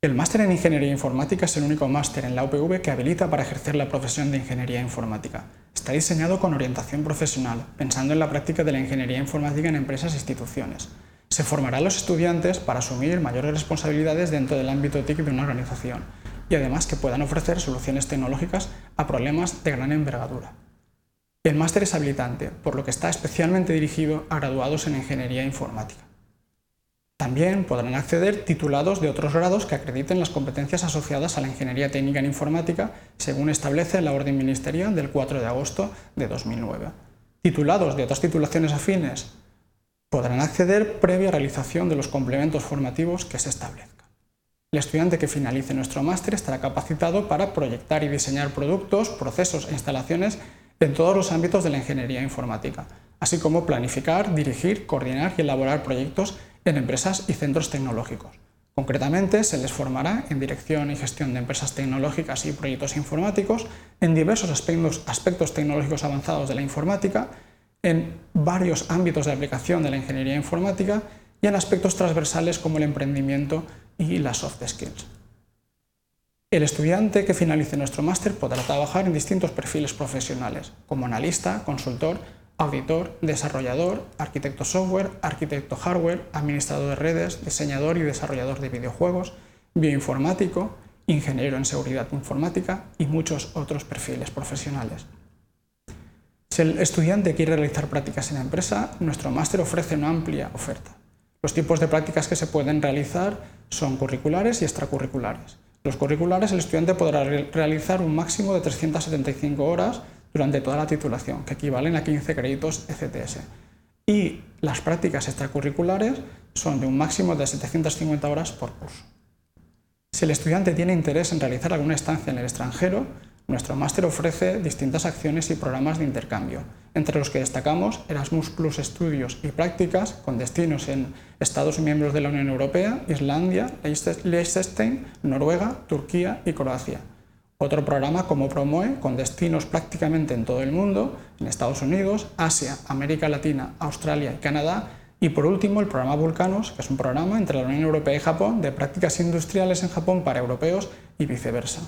El máster en Ingeniería Informática es el único máster en la UPV que habilita para ejercer la profesión de Ingeniería Informática. Está diseñado con orientación profesional, pensando en la práctica de la Ingeniería Informática en empresas e instituciones. Se formará a los estudiantes para asumir mayores responsabilidades dentro del ámbito TIC de una organización y además que puedan ofrecer soluciones tecnológicas a problemas de gran envergadura. El máster es habilitante, por lo que está especialmente dirigido a graduados en Ingeniería Informática. También podrán acceder titulados de otros grados que acrediten las competencias asociadas a la Ingeniería Técnica en Informática, según establece la Orden Ministerial del 4 de agosto de 2009. Titulados de otras titulaciones afines podrán acceder previa realización de los complementos formativos que se establezcan. El estudiante que finalice nuestro máster estará capacitado para proyectar y diseñar productos, procesos e instalaciones en todos los ámbitos de la ingeniería informática, así como planificar, dirigir, coordinar y elaborar proyectos en empresas y centros tecnológicos. Concretamente, se les formará en dirección y gestión de empresas tecnológicas y proyectos informáticos, en diversos aspectos, aspectos tecnológicos avanzados de la informática, en varios ámbitos de aplicación de la ingeniería informática y en aspectos transversales como el emprendimiento y las soft skills. El estudiante que finalice nuestro máster podrá trabajar en distintos perfiles profesionales, como analista, consultor, auditor, desarrollador, arquitecto software, arquitecto hardware, administrador de redes, diseñador y desarrollador de videojuegos, bioinformático, ingeniero en seguridad informática y muchos otros perfiles profesionales. Si el estudiante quiere realizar prácticas en la empresa, nuestro máster ofrece una amplia oferta. Los tipos de prácticas que se pueden realizar son curriculares y extracurriculares. Los curriculares el estudiante podrá realizar un máximo de 375 horas durante toda la titulación, que equivalen a 15 créditos ECTS. Y las prácticas extracurriculares son de un máximo de 750 horas por curso. Si el estudiante tiene interés en realizar alguna estancia en el extranjero, nuestro máster ofrece distintas acciones y programas de intercambio, entre los que destacamos Erasmus Plus Estudios y Prácticas con destinos en Estados miembros de la Unión Europea, Islandia, Liechtenstein, Noruega, Turquía y Croacia. Otro programa como Promoe, con destinos prácticamente en todo el mundo, en Estados Unidos, Asia, América Latina, Australia y Canadá. Y por último, el programa Vulcanos, que es un programa entre la Unión Europea y Japón de prácticas industriales en Japón para europeos y viceversa.